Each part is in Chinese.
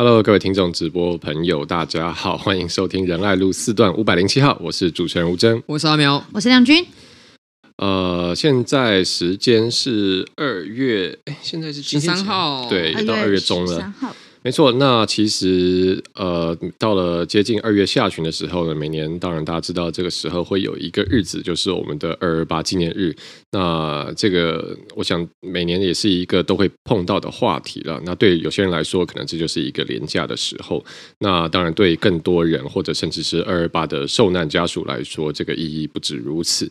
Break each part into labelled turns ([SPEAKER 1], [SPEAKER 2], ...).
[SPEAKER 1] Hello，各位听众、直播朋友，大家好，欢迎收听仁爱路四段五百零七号，我是主持人吴峥，
[SPEAKER 2] 我是阿苗，
[SPEAKER 3] 我是亮君。
[SPEAKER 1] 呃，现在时间是二月，哎，现在是
[SPEAKER 2] 十三号，
[SPEAKER 1] 对，到二月中了。没错，那其实呃，到了接近二月下旬的时候呢，每年当然大家知道这个时候会有一个日子，就是我们的二二八纪念日。那这个我想每年也是一个都会碰到的话题了。那对有些人来说，可能这就是一个廉价的时候。那当然对更多人或者甚至是二二八的受难家属来说，这个意义不止如此。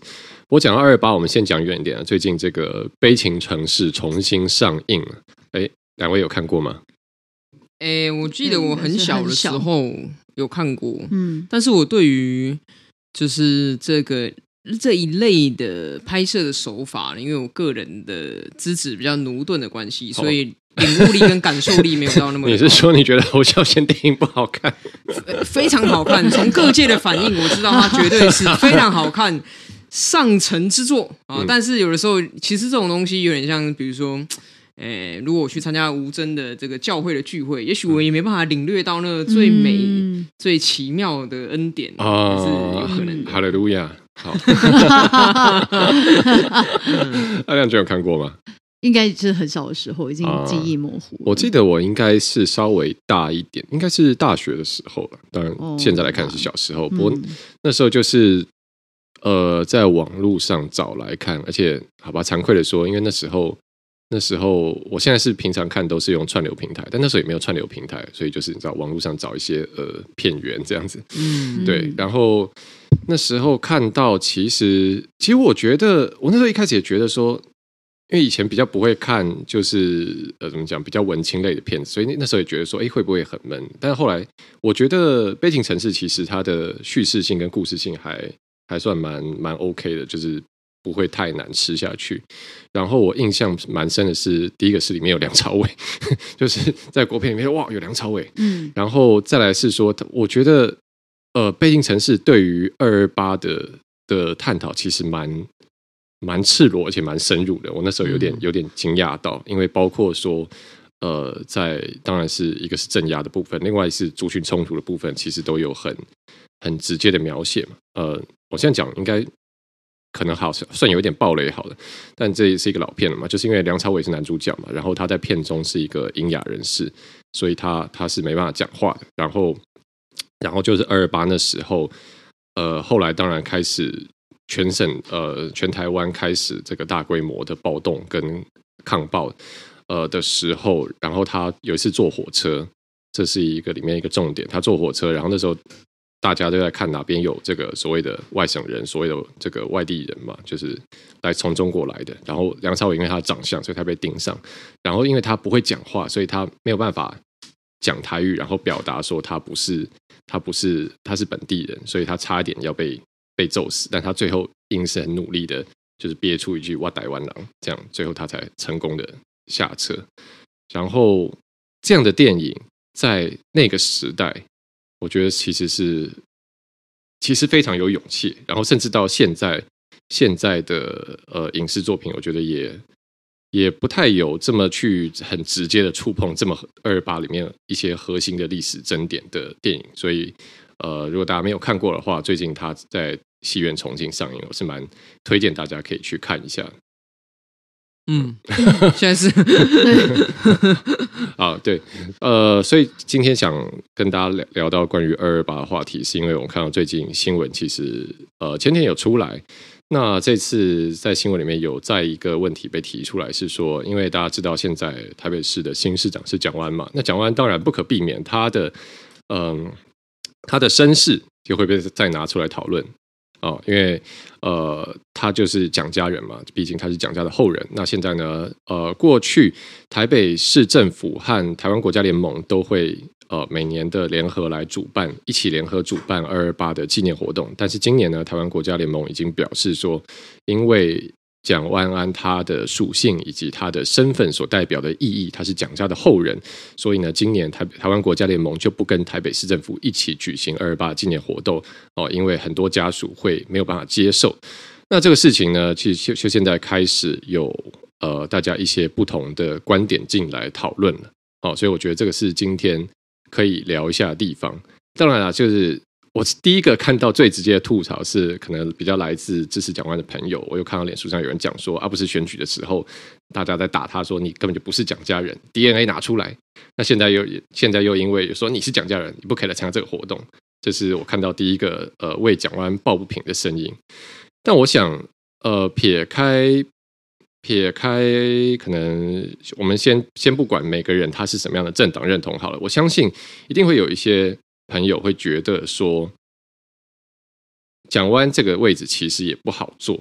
[SPEAKER 1] 我讲二二八，我们先讲远一点。最近这个《悲情城市》重新上映了，哎，两位有看过吗？
[SPEAKER 2] 哎，我记得我很小的时候有看过，嗯，但是我对于就是这个这一类的拍摄的手法，因为我个人的资质比较驽钝的关系，所以领悟力跟感受力没有到那么。
[SPEAKER 1] 你是说你觉得侯孝贤电影不好看？
[SPEAKER 2] 非常好看，从各界的反应我知道它绝对是非常好看，上乘之作啊！但是有的时候，其实这种东西有点像，比如说。诶，如果我去参加吴真的这个教会的聚会，也许我也没办法领略到那个最美、嗯、最奇妙的恩典啊，是有可能的。
[SPEAKER 1] 哈利路亚，好。阿亮君有看过吗？
[SPEAKER 3] 应该是很小的时候，已经记忆模糊、啊。
[SPEAKER 1] 我记得我应该是稍微大一点，应该是大学的时候了。当然，现在来看是小时候，哦、不过那时候就是呃，在网络上找来看，而且好吧，惭愧的说，因为那时候。那时候，我现在是平常看都是用串流平台，但那时候也没有串流平台，所以就是你知道网络上找一些呃片源这样子，嗯，对。然后那时候看到，其实其实我觉得，我那时候一开始也觉得说，因为以前比较不会看，就是呃怎么讲比较文青类的片子，所以那时候也觉得说，哎，会不会很闷？但是后来我觉得《背景城市》其实它的叙事性跟故事性还还算蛮蛮 OK 的，就是。不会太难吃下去。然后我印象蛮深的是，第一个是里面有梁朝伟，就是在国片里面哇有梁朝伟。嗯，然后再来是说，我觉得呃，背景城市对于二二八的的探讨其实蛮蛮赤裸，而且蛮深入的。我那时候有点有点惊讶到，因为包括说呃，在当然是一个是镇压的部分，另外是族群冲突的部分，其实都有很很直接的描写嘛。呃，我现在讲应该。可能好像算有一点暴雷好了，但这也是一个老片了嘛，就是因为梁朝伟是男主角嘛，然后他在片中是一个瘖哑人士，所以他他是没办法讲话的。然后，然后就是二二八那时候，呃，后来当然开始全省呃全台湾开始这个大规模的暴动跟抗暴呃的时候，然后他有一次坐火车，这是一个里面一个重点，他坐火车，然后那时候。大家都在看哪边有这个所谓的外省人，所谓的这个外地人嘛，就是来从中国来的。然后梁朝伟因为他的长相，所以他被盯上。然后因为他不会讲话，所以他没有办法讲台语，然后表达说他不是他不是他是本地人，所以他差一点要被被揍死。但他最后硬是很努力的，就是憋出一句“我台湾人”，这样最后他才成功的下车。然后这样的电影在那个时代。我觉得其实是，其实非常有勇气，然后甚至到现在，现在的呃影视作品，我觉得也也不太有这么去很直接的触碰这么二八里面一些核心的历史争点的电影，所以呃，如果大家没有看过的话，最近他在戏院重新上映，我是蛮推荐大家可以去看一下。
[SPEAKER 2] 嗯，现在是
[SPEAKER 1] 啊，对，呃，所以今天想跟大家聊聊到关于二二八的话题，是因为我看到最近新闻，其实呃前天有出来，那这次在新闻里面有再一个问题被提出来，是说，因为大家知道现在台北市的新市长是蒋万嘛，那蒋万当然不可避免他的嗯、他的身世就会被再拿出来讨论。哦，因为呃，他就是蒋家人嘛，毕竟他是蒋家的后人。那现在呢，呃，过去台北市政府和台湾国家联盟都会呃每年的联合来主办，一起联合主办二二八的纪念活动。但是今年呢，台湾国家联盟已经表示说，因为蒋万安他的属性以及他的身份所代表的意义，他是蒋家的后人，所以呢，今年台台湾国家联盟就不跟台北市政府一起举行二二八纪念活动哦，因为很多家属会没有办法接受。那这个事情呢，其实就就现在开始有呃大家一些不同的观点进来讨论了哦，所以我觉得这个是今天可以聊一下地方。当然了，就是我第一个看到最直接的吐槽是，可能比较来自支持蒋万的朋友。我又看到脸书上有人讲说，啊，不是选举的时候，大家在打他说你根本就不是蒋家人，DNA 拿出来。那现在又现在又因为说你是蒋家人，你不可以来参加这个活动。这是我看到第一个呃为蒋万抱不平的声音。但我想，呃，撇开撇开，可能我们先先不管每个人他是什么样的政党认同好了，我相信一定会有一些朋友会觉得说，蒋万这个位置其实也不好做。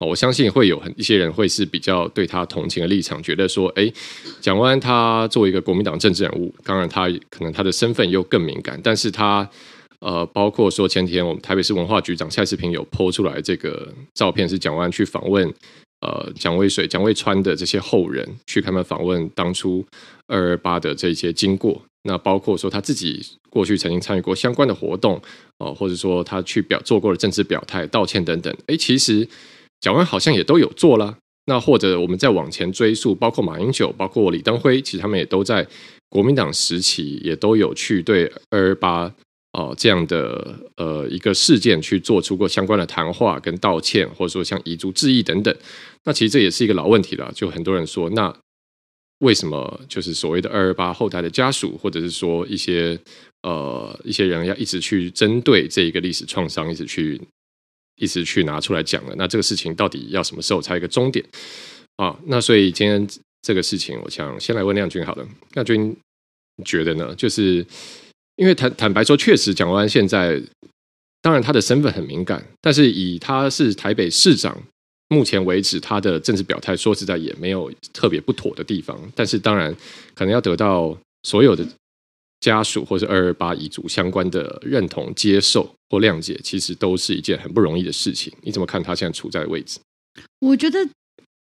[SPEAKER 1] 我相信会有很一些人会是比较对他同情的立场，觉得说，哎，蒋万他作为一个国民党政治人物，当然他可能他的身份又更敏感，但是他。呃，包括说前天我们台北市文化局长蔡世平有 po 出来这个照片，是蒋万去访问呃蒋渭水、蒋渭川的这些后人，去他们访问当初二二八的这些经过。那包括说他自己过去曾经参与过相关的活动，哦、呃，或者说他去表做过的政治表态、道歉等等。哎，其实蒋万好像也都有做了。那或者我们再往前追溯，包括马英九、包括李登辉，其实他们也都在国民党时期也都有去对二二八。哦，这样的呃一个事件去做出过相关的谈话跟道歉，或者说像遗族致意等等，那其实这也是一个老问题了。就很多人说，那为什么就是所谓的二二八后代的家属，或者是说一些呃一些人要一直去针对这一个历史创伤，一直去一直去拿出来讲了？那这个事情到底要什么时候才一个终点啊？那所以今天这个事情，我想先来问亮君好了，亮君觉得呢？就是。因为坦坦白说，确实蒋万安现在，当然他的身份很敏感，但是以他是台北市长，目前为止他的政治表态，说实在也没有特别不妥的地方。但是当然，可能要得到所有的家属或是二二八遗族相关的认同、接受或谅解，其实都是一件很不容易的事情。你怎么看他现在处在的位置？
[SPEAKER 3] 我觉得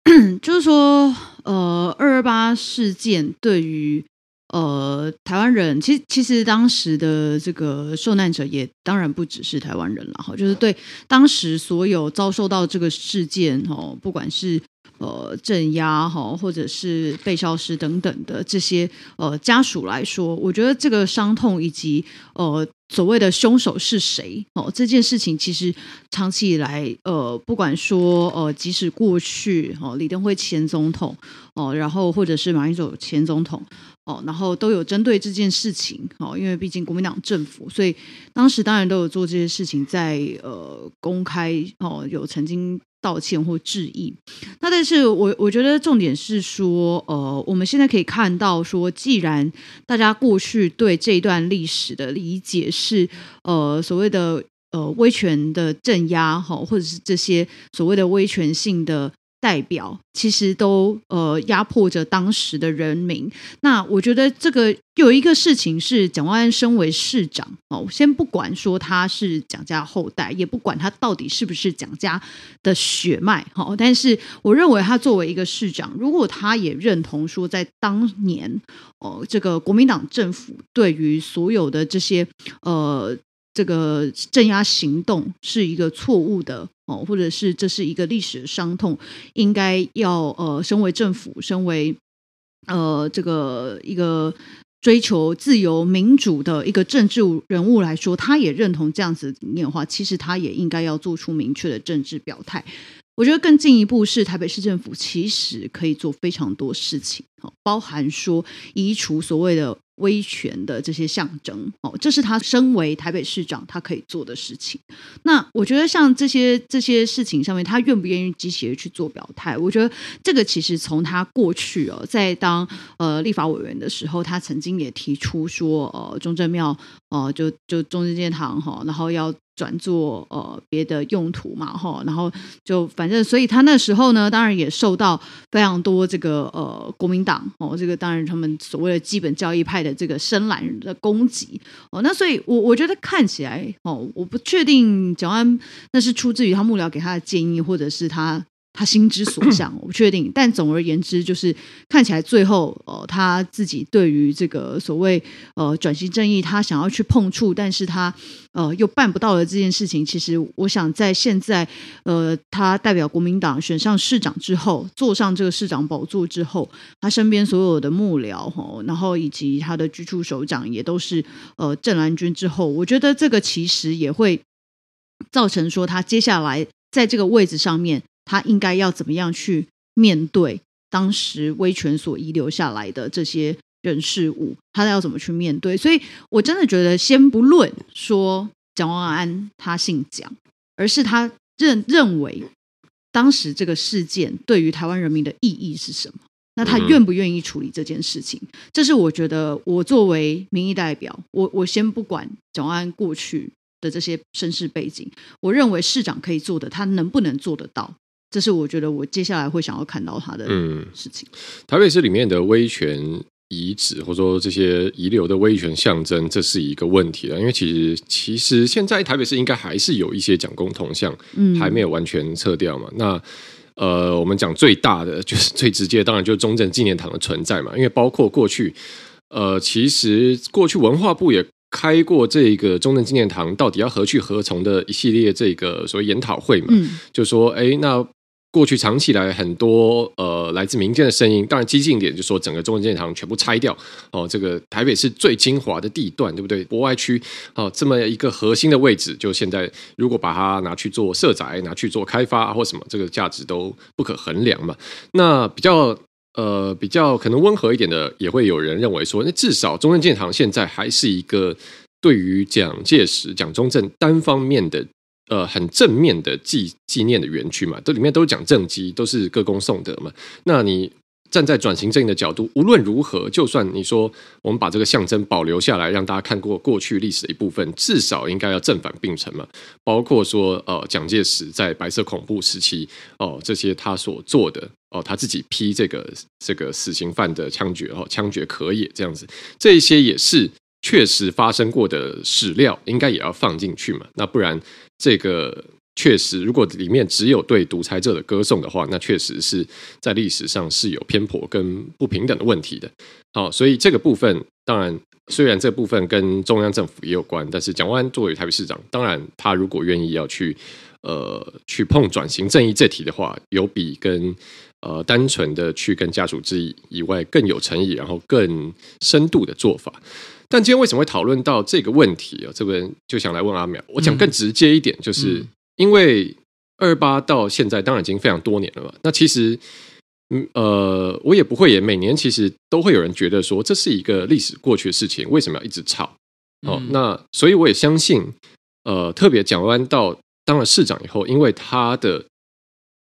[SPEAKER 3] 就是说，呃，二二八事件对于。呃，台湾人其实其实当时的这个受难者也当然不只是台湾人了哈，就是对当时所有遭受到这个事件哈，不管是呃镇压哈，或者是被消失等等的这些呃家属来说，我觉得这个伤痛以及呃。所谓的凶手是谁？哦，这件事情其实长期以来，呃，不管说，呃，即使过去，哦，李登辉前总统，哦，然后或者是马英九前总统，哦，然后都有针对这件事情，哦，因为毕竟国民党政府，所以当时当然都有做这些事情在，呃公开，哦，有曾经。道歉或致意，那但是我我觉得重点是说，呃，我们现在可以看到说，既然大家过去对这一段历史的理解是，呃，所谓的呃威权的镇压哈，或者是这些所谓的威权性的。代表其实都呃压迫着当时的人民。那我觉得这个有一个事情是蒋万安身为市长哦，先不管说他是蒋家后代，也不管他到底是不是蒋家的血脉哈，但是我认为他作为一个市长，如果他也认同说在当年哦这个国民党政府对于所有的这些呃。这个镇压行动是一个错误的哦，或者是这是一个历史的伤痛，应该要呃，身为政府，身为呃这个一个追求自由民主的一个政治人物来说，他也认同这样子的理念的话，其实他也应该要做出明确的政治表态。我觉得更进一步是台北市政府其实可以做非常多事情，包含说移除所谓的。威权的这些象征哦，这是他身为台北市长他可以做的事情。那我觉得像这些这些事情上面，他愿不愿意积极的去做表态？我觉得这个其实从他过去哦，在当呃立法委员的时候，他曾经也提出说，呃，中正庙哦、呃，就就中正纪念堂哈，然后要。转做呃别的用途嘛哈，然后就反正，所以他那时候呢，当然也受到非常多这个呃国民党哦，这个当然他们所谓的基本教义派的这个深蓝人的攻击哦，那所以我我觉得看起来哦，我不确定蒋万安那是出自于他幕僚给他的建议，或者是他他心之所向，我不确定。但总而言之，就是看起来最后，呃，他自己对于这个所谓呃转型正义，他想要去碰触，但是他呃又办不到的这件事情，其实我想在现在，呃，他代表国民党选上市长之后，坐上这个市长宝座之后，他身边所有的幕僚哈，然后以及他的居处首长也都是呃郑兰军之后，我觉得这个其实也会造成说他接下来在这个位置上面。他应该要怎么样去面对当时威权所遗留下来的这些人事物？他要怎么去面对？所以我真的觉得，先不论说蒋万安他姓蒋，而是他认认为当时这个事件对于台湾人民的意义是什么？那他愿不愿意处理这件事情？这是我觉得，我作为民意代表，我我先不管蒋万安过去的这些身世背景，我认为市长可以做的，他能不能做得到？这是我觉得我接下来会想要看到他的事情。嗯，
[SPEAKER 1] 台北市里面的威权遗址，或者说这些遗留的威权象征，这是一个问题了。因为其实其实现在台北市应该还是有一些蒋公铜像，还没有完全撤掉嘛。嗯、那呃，我们讲最大的 就是最直接的，当然就是中正纪念堂的存在嘛。因为包括过去呃，其实过去文化部也开过这个中正纪念堂到底要何去何从的一系列这个所谓研讨会嘛，嗯、就说哎那。过去长期以来很多呃来自民间的声音，当然激进一点，就说整个中正纪念堂全部拆掉哦，这个台北是最精华的地段，对不对？博爱区哦，这么一个核心的位置，就现在如果把它拿去做社宅，拿去做开发或什么，这个价值都不可衡量嘛。那比较呃比较可能温和一点的，也会有人认为说，那至少中正纪念堂现在还是一个对于蒋介石、蒋中正单方面的。呃，很正面的纪纪念的园区嘛，这里面都是讲政绩，都是歌功颂德嘛。那你站在转型正义的角度，无论如何，就算你说我们把这个象征保留下来，让大家看过过去历史的一部分，至少应该要正反并存嘛。包括说，呃，蒋介石在白色恐怖时期，哦、这些他所做的，哦、他自己批这个这个死刑犯的枪决，哦，枪决可以这样子，这一些也是确实发生过的史料，应该也要放进去嘛。那不然。这个确实，如果里面只有对独裁者的歌颂的话，那确实是在历史上是有偏颇跟不平等的问题的。好，所以这个部分当然，虽然这部分跟中央政府也有关，但是蒋万安作为台北市长，当然他如果愿意要去呃去碰转型正义这题的话，有比跟呃单纯的去跟家属之意以外更有诚意，然后更深度的做法。但今天为什么会讨论到这个问题啊？这边就想来问阿淼。我讲更直接一点，就是因为二二八到现在当然已经非常多年了嘛。那其实，嗯呃，我也不会也每年其实都会有人觉得说，这是一个历史过去的事情，为什么要一直吵？哦，那所以我也相信，呃，特别蒋万安到当了市长以后，因为他的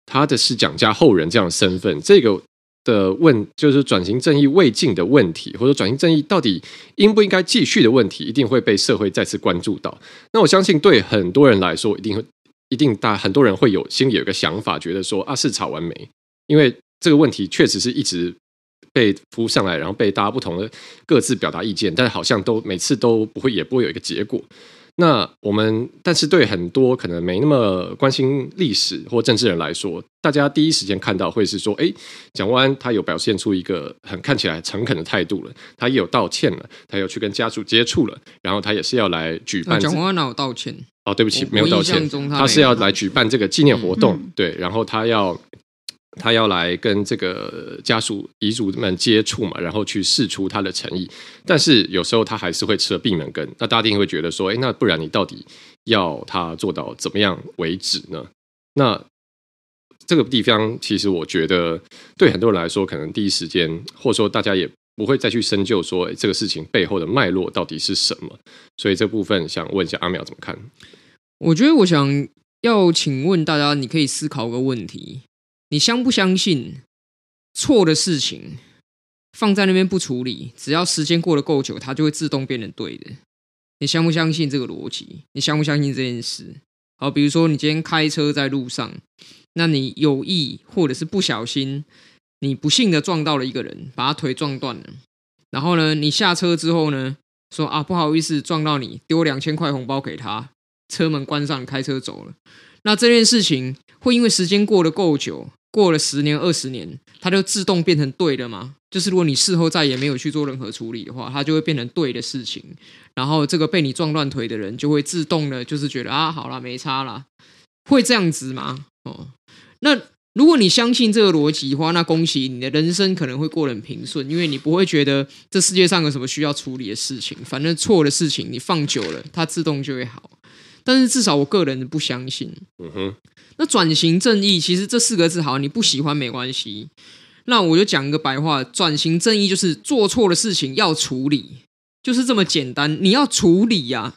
[SPEAKER 1] 他的是蒋家后人这样的身份，这个。的问就是转型正义未尽的问题，或者转型正义到底应不应该继续的问题，一定会被社会再次关注到。那我相信对很多人来说，一定会一定大很多人会有心里有一个想法，觉得说啊，是吵完没？因为这个问题确实是一直被浮上来，然后被大家不同的各自表达意见，但好像都每次都不会，也不会有一个结果。那我们，但是对很多可能没那么关心历史或政治人来说，大家第一时间看到会是说，哎，蒋万安他有表现出一个很看起来诚恳的态度了，他也有道歉了，他有去跟家属接触了，然后他也是要来举办。蒋万安哪有道歉？哦，对不起，没有道歉，他，他是要来举办这个纪念活动，嗯、对，然后他要。他要来跟这个家属遗族们接触嘛，然后去试出他的诚意，但是有时候他还是会吃了闭门羹。那大家一定会觉得说，哎，那不然你到底要他做到怎么样为止呢？那这个地方其实我觉得对很多人来说，可能第一时间或者说大家也不会再去深究说，这个事情背后的脉络到底是什么。所以这部分想问一下阿苗怎么看？
[SPEAKER 2] 我觉得我想要请问大家，你可以思考个问题。你相不相信错的事情放在那边不处理，只要时间过得够久，它就会自动变成对的？你相不相信这个逻辑？你相不相信这件事？好，比如说你今天开车在路上，那你有意或者是不小心，你不幸的撞到了一个人，把他腿撞断了。然后呢，你下车之后呢，说啊不好意思撞到你，丢两千块红包给他，车门关上，开车走了。那这件事情会因为时间过得够久，过了十年、二十年，它就自动变成对的吗？就是如果你事后再也没有去做任何处理的话，它就会变成对的事情。然后这个被你撞断腿的人就会自动的，就是觉得啊，好了，没差了，会这样子吗？哦，那如果你相信这个逻辑的话，那恭喜你的人生可能会过得很平顺，因为你不会觉得这世界上有什么需要处理的事情，反正错的事情你放久了，它自动就会好。但是至少我个人不相信。嗯哼。那转型正义其实这四个字好，你不喜欢没关系。那我就讲一个白话，转型正义就是做错的事情要处理，就是这么简单。你要处理呀、啊。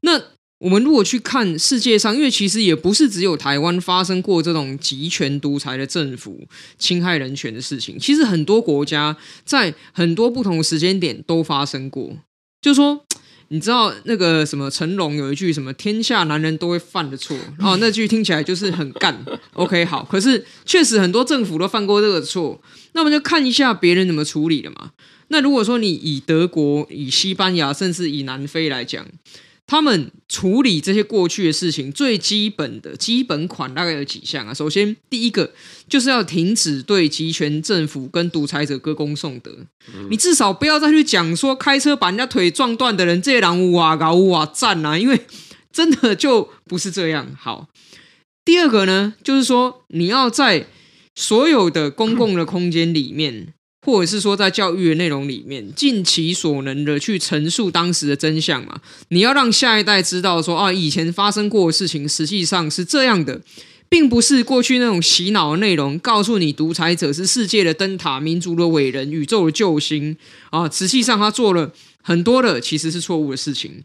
[SPEAKER 2] 那我们如果去看世界上，因为其实也不是只有台湾发生过这种集权独裁的政府侵害人权的事情，其实很多国家在很多不同的时间点都发生过。就是说。你知道那个什么成龙有一句什么“天下男人都会犯的错”哦，那句听起来就是很干。OK，好，可是确实很多政府都犯过这个错，那我们就看一下别人怎么处理的嘛。那如果说你以德国、以西班牙，甚至以南非来讲。他们处理这些过去的事情，最基本的基本款大概有几项啊？首先，第一个就是要停止对集权政府跟独裁者歌功颂德。你至少不要再去讲说开车把人家腿撞断的人，这些人哇搞哇赞啊！因为真的就不是这样。好，第二个呢，就是说你要在所有的公共的空间里面。或者是说，在教育的内容里面，尽其所能的去陈述当时的真相嘛。你要让下一代知道说，啊，以前发生过的事情实际上是这样的，并不是过去那种洗脑的内容，告诉你独裁者是世界的灯塔、民族的伟人、宇宙的救星啊。实际上，他做了很多的其实是错误的事情。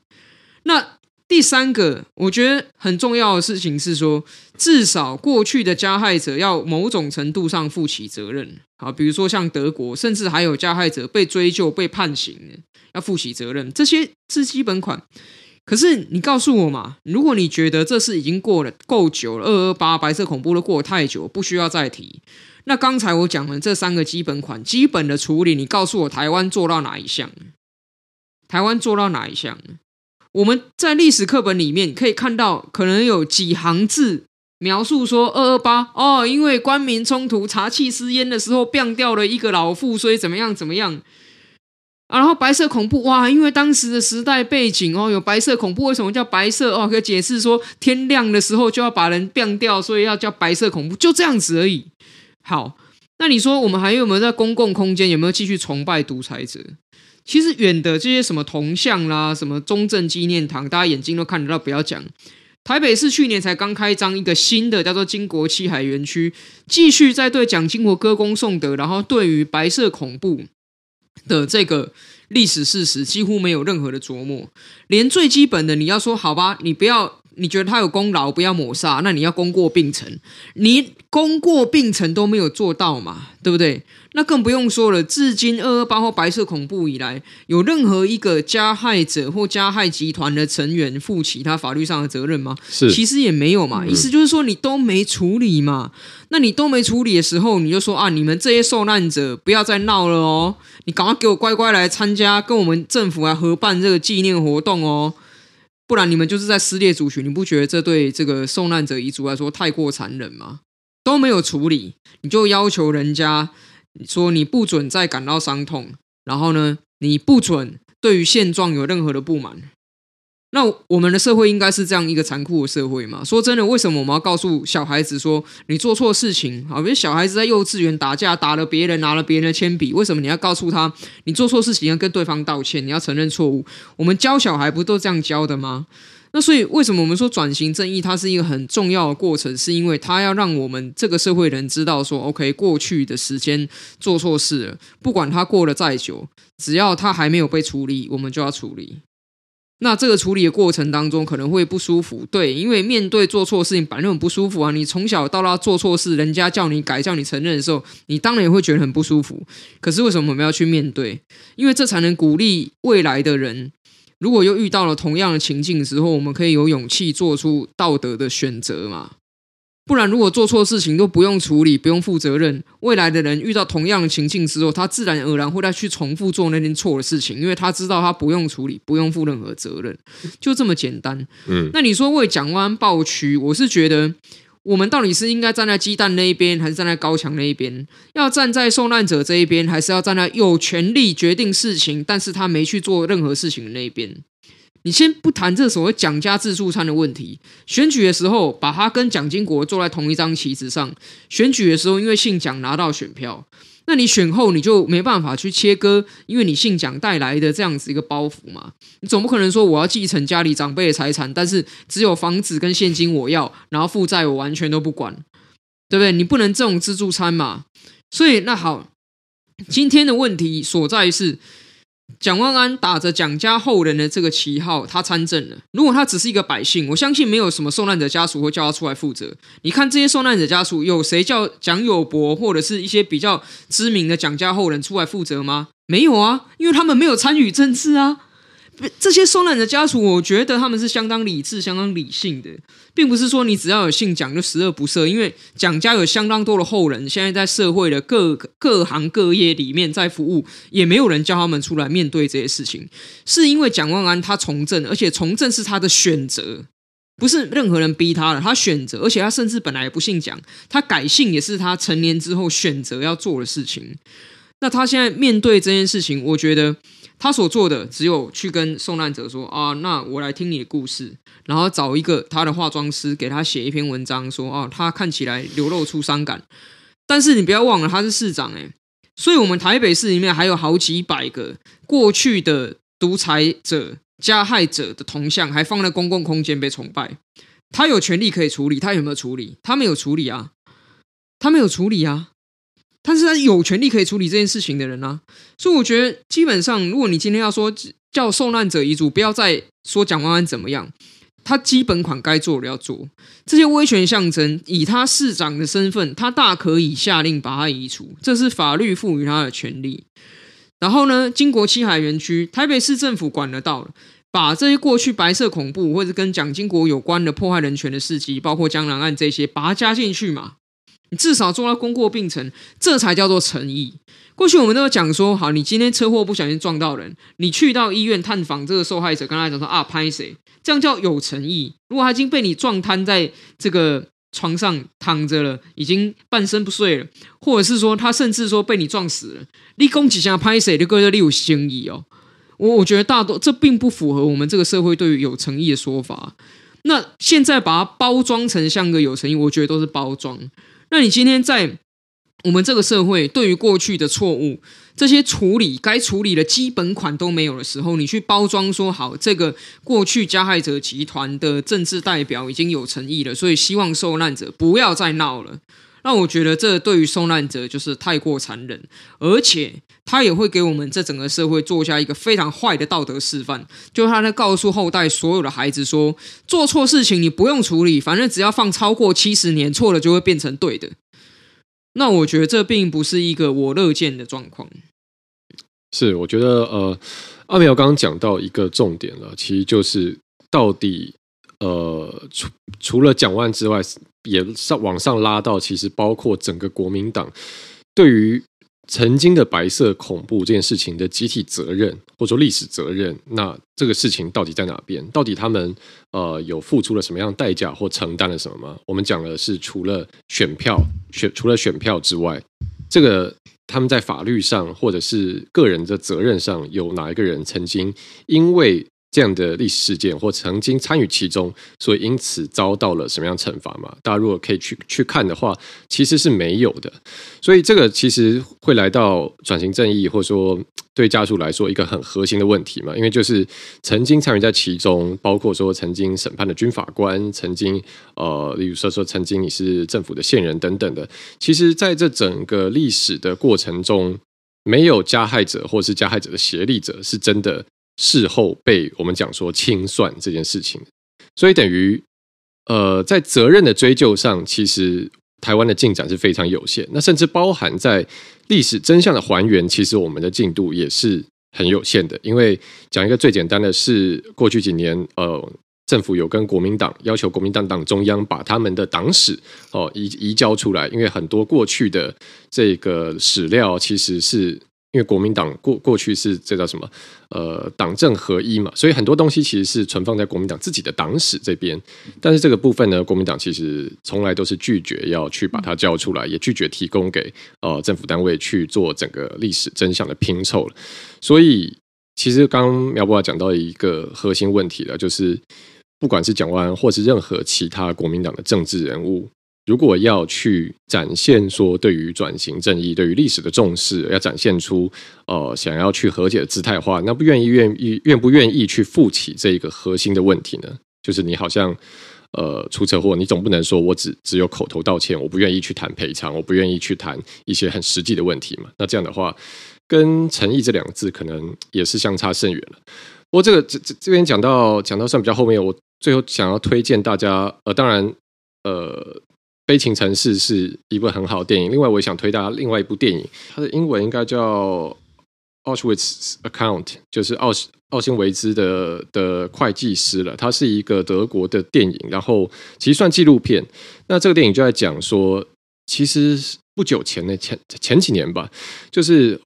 [SPEAKER 2] 那第三个，我觉得很重要的事情是说，至少过去的加害者要某种程度上负起责任。好，比如说像德国，甚至还有加害者被追究、被判刑，要负起责任，这些是基本款。可是你告诉我嘛，如果你觉得这事已经过了够久了，二二八白色恐怖都过得太久，不需要再提。那刚才我讲的这三个基本款，基本的处理，你告诉我台湾做到哪一项？台湾做到哪一项？我们在历史课本里面可以看到，可能有几行字描述说二二八哦，因为官民冲突、茶气私烟的时候，毙掉了一个老妇，所以怎么样怎么样。啊、然后白色恐怖哇，因为当时的时代背景哦，有白色恐怖，为什么叫白色哦？可以解释说天亮的时候就要把人毙掉，所以要叫白色恐怖，就这样子而已。好，那你说我们还有没有在公共空间有没有继续崇拜独裁者？其实远的这些什么铜像啦，什么中正纪念堂，大家眼睛都看得到。不要讲，台北市去年才刚开张一个新的叫做金国七海园区，继续在对蒋经国歌功颂德，然后对于白色恐怖的这个历史事实几乎没有任何的琢磨，连最基本的你要说好吧，你不要。你觉得他有功劳，不要抹杀，那你要功过并成。你功过并成都没有做到嘛，对不对？那更不用说了。至今二二八或白色恐怖以来，有任何一个加害者或加害集团的成员负起他法律上的责任吗？
[SPEAKER 1] 是，
[SPEAKER 2] 其实也没有嘛。意思就是说，你都没处理嘛。那你都没处理的时候，你就说啊，你们这些受难者不要再闹了哦，你赶快给我乖乖来参加，跟我们政府来合办这个纪念活动哦。不然你们就是在撕裂族群，你不觉得这对这个受难者遗族来说太过残忍吗？都没有处理，你就要求人家说你不准再感到伤痛，然后呢，你不准对于现状有任何的不满。那我们的社会应该是这样一个残酷的社会嘛？说真的，为什么我们要告诉小孩子说你做错事情？好，比如小孩子在幼稚园打架，打了别人，拿了别人的铅笔，为什么你要告诉他你做错事情要跟对方道歉，你要承认错误？我们教小孩不都这样教的吗？那所以为什么我们说转型正义它是一个很重要的过程？是因为它要让我们这个社会人知道说，OK，过去的时间做错事了，不管他过了再久，只要他还没有被处理，我们就要处理。那这个处理的过程当中可能会不舒服，对，因为面对做错事情本来就很不舒服啊。你从小到大做错事，人家叫你改、叫你承认的时候，你当然也会觉得很不舒服。可是为什么我们要去面对？因为这才能鼓励未来的人，如果又遇到了同样的情境之后，我们可以有勇气做出道德的选择嘛。不然，如果做错事情都不用处理、不用负责任，未来的人遇到同样的情境之后，他自然而然会再去重复做那件错的事情，因为他知道他不用处理、不用负任何责任，就这么简单。嗯，那你说为蒋万安抱屈，我是觉得我们到底是应该站在鸡蛋那一边，还是站在高墙那一边？要站在受难者这一边，还是要站在有权利决定事情，但是他没去做任何事情的那一边？你先不谈这所谓蒋家自助餐的问题，选举的时候把他跟蒋经国坐在同一张旗子上，选举的时候因为姓蒋拿到选票，那你选后你就没办法去切割，因为你姓蒋带来的这样子一个包袱嘛，你总不可能说我要继承家里长辈的财产，但是只有房子跟现金我要，然后负债我完全都不管，对不对？你不能这种自助餐嘛，所以那好，今天的问题所在是。蒋万安打着蒋家后人的这个旗号，他参政了。如果他只是一个百姓，我相信没有什么受难者家属会叫他出来负责。你看这些受难者家属，有谁叫蒋友柏或者是一些比较知名的蒋家后人出来负责吗？没有啊，因为他们没有参与政治啊。这些受难者家属，我觉得他们是相当理智、相当理性的，并不是说你只要有姓蒋就十恶不赦。因为蒋家有相当多的后人，现在在社会的各各行各业里面在服务，也没有人叫他们出来面对这些事情。是因为蒋万安他从政，而且从政是他的选择，不是任何人逼他的，他选择，而且他甚至本来也不姓蒋，他改姓也是他成年之后选择要做的事情。那他现在面对这件事情，我觉得。他所做的只有去跟受难者说啊，那我来听你的故事，然后找一个他的化妆师给他写一篇文章，说啊，他看起来流露出伤感。但是你不要忘了，他是市长诶，所以我们台北市里面还有好几百个过去的独裁者、加害者的铜像，还放在公共空间被崇拜。他有权利可以处理，他有没有处理？他没有处理啊，他没有处理啊。但是他有权利可以处理这件事情的人、啊，所以我觉得基本上，如果你今天要说叫受难者遗嘱不要再说蒋万安怎么样，他基本款该做的要做，这些威权象征，以他市长的身份，他大可以下令把他移除，这是法律赋予他的权利。然后呢，经国七海园区，台北市政府管得到了，把这些过去白色恐怖或者跟蒋经国有关的破坏人权的事迹，包括江南案这些，把它加进去嘛。至少做到功过并成，这才叫做诚意。过去我们都有讲说，好，你今天车祸不小心撞到人，你去到医院探访这个受害者，跟他讲说啊，拍谁？这样叫有诚意。如果他已经被你撞瘫在这个床上躺着了，已经半身不遂了，或者是说他甚至说被你撞死了，立功几下拍谁？就觉得你有心意哦。我我觉得大多这并不符合我们这个社会对于有诚意的说法。那现在把它包装成像个有诚意，我觉得都是包装。那你今天在我们这个社会，对于过去的错误，这些处理该处理的基本款都没有的时候，你去包装说好，这个过去加害者集团的政治代表已经有诚意了，所以希望受难者不要再闹了。那我觉得这对于受难者就是太过残忍，而且他也会给我们这整个社会做下一个非常坏的道德示范，就他在告诉后代所有的孩子说，做错事情你不用处理，反正只要放超过七十年，错了就会变成对的。那我觉得这并不是一个我乐见的状况。
[SPEAKER 1] 是，我觉得呃，阿苗刚刚讲到一个重点了，其实就是到底呃，除除了蒋万之外。也上往上拉到，其实包括整个国民党对于曾经的白色恐怖这件事情的集体责任，或者说历史责任，那这个事情到底在哪边？到底他们呃有付出了什么样的代价或承担了什么吗？我们讲的是除了选票选除了选票之外，这个他们在法律上或者是个人的责任上，有哪一个人曾经因为这样的历史事件，或曾经参与其中，所以因此遭到了什么样惩罚嘛？大家如果可以去去看的话，其实是没有的。所以这个其实会来到转型正义，或者说对家属来说一个很核心的问题嘛。因为就是曾经参与在其中，包括说曾经审判的军法官，曾经呃，例如说说曾经你是政府的线人等等的，其实在这整个历史的过程中，没有加害者或是加害者的协力者，是真的。事后被我们讲说清算这件事情，所以等于呃，在责任的追究上，其实台湾的进展是非常有限。那甚至包含在历史真相的还原，其实我们的进度也是很有限的。因为讲一个最简单的是，过去几年呃，政府有跟国民党要求国民党党中央把他们的党史哦移移交出来，因为很多过去的这个史料其实是。因为国民党过过去是这叫什么？呃，党政合一嘛，所以很多东西其实是存放在国民党自己的党史这边。但是这个部分呢，国民党其实从来都是拒绝要去把它交出来，也拒绝提供给呃政府单位去做整个历史真相的拼凑。所以，其实刚刚苗博雅讲到一个核心问题了，就是不管是蒋万或是任何其他国民党的政治人物。如果要去展现说对于转型正义、对于历史的重视，要展现出呃想要去和解的姿态的话，那不愿意、愿意、愿不愿意去负起这一个核心的问题呢？就是你好像呃出车祸，你总不能说我只只有口头道歉，我不愿意去谈赔偿，我不愿意去谈一些很实际的问题嘛？那这样的话，跟诚意这两个字可能也是相差甚远了。不过这个这这这边讲到讲到算比较后面，我最后想要推荐大家，呃，当然呃。悲情城市是一部很好的电影。另外，我也想推大家另外一部电影，它的英文应该叫 Auschwitz Account，就是奥奥辛维兹的的会计师了。它是一个德国的电影，然后其实算纪录片。那这个电影就在讲说，其实不久前的，前前几年吧，就是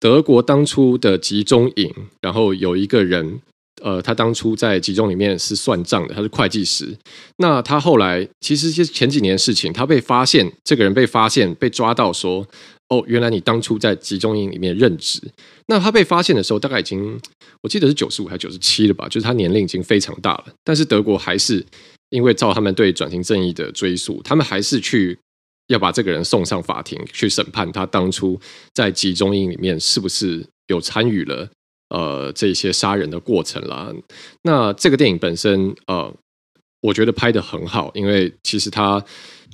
[SPEAKER 1] 德国当初的集中营，然后有一个人。呃，他当初在集中里面是算账的，他是会计师。那他后来其实是前几年的事情，他被发现，这个人被发现被抓到说，说哦，原来你当初在集中营里面任职。那他被发现的时候，大概已经我记得是九十五还是九十七了吧，就是他年龄已经非常大了。但是德国还是因为照他们对转型正义的追溯，他们还是去要把这个人送上法庭去审判他当初在集中营里面是不是有参与了。呃，这些杀人的过程啦，那这个电影本身，呃，我觉得拍得很好，因为其实他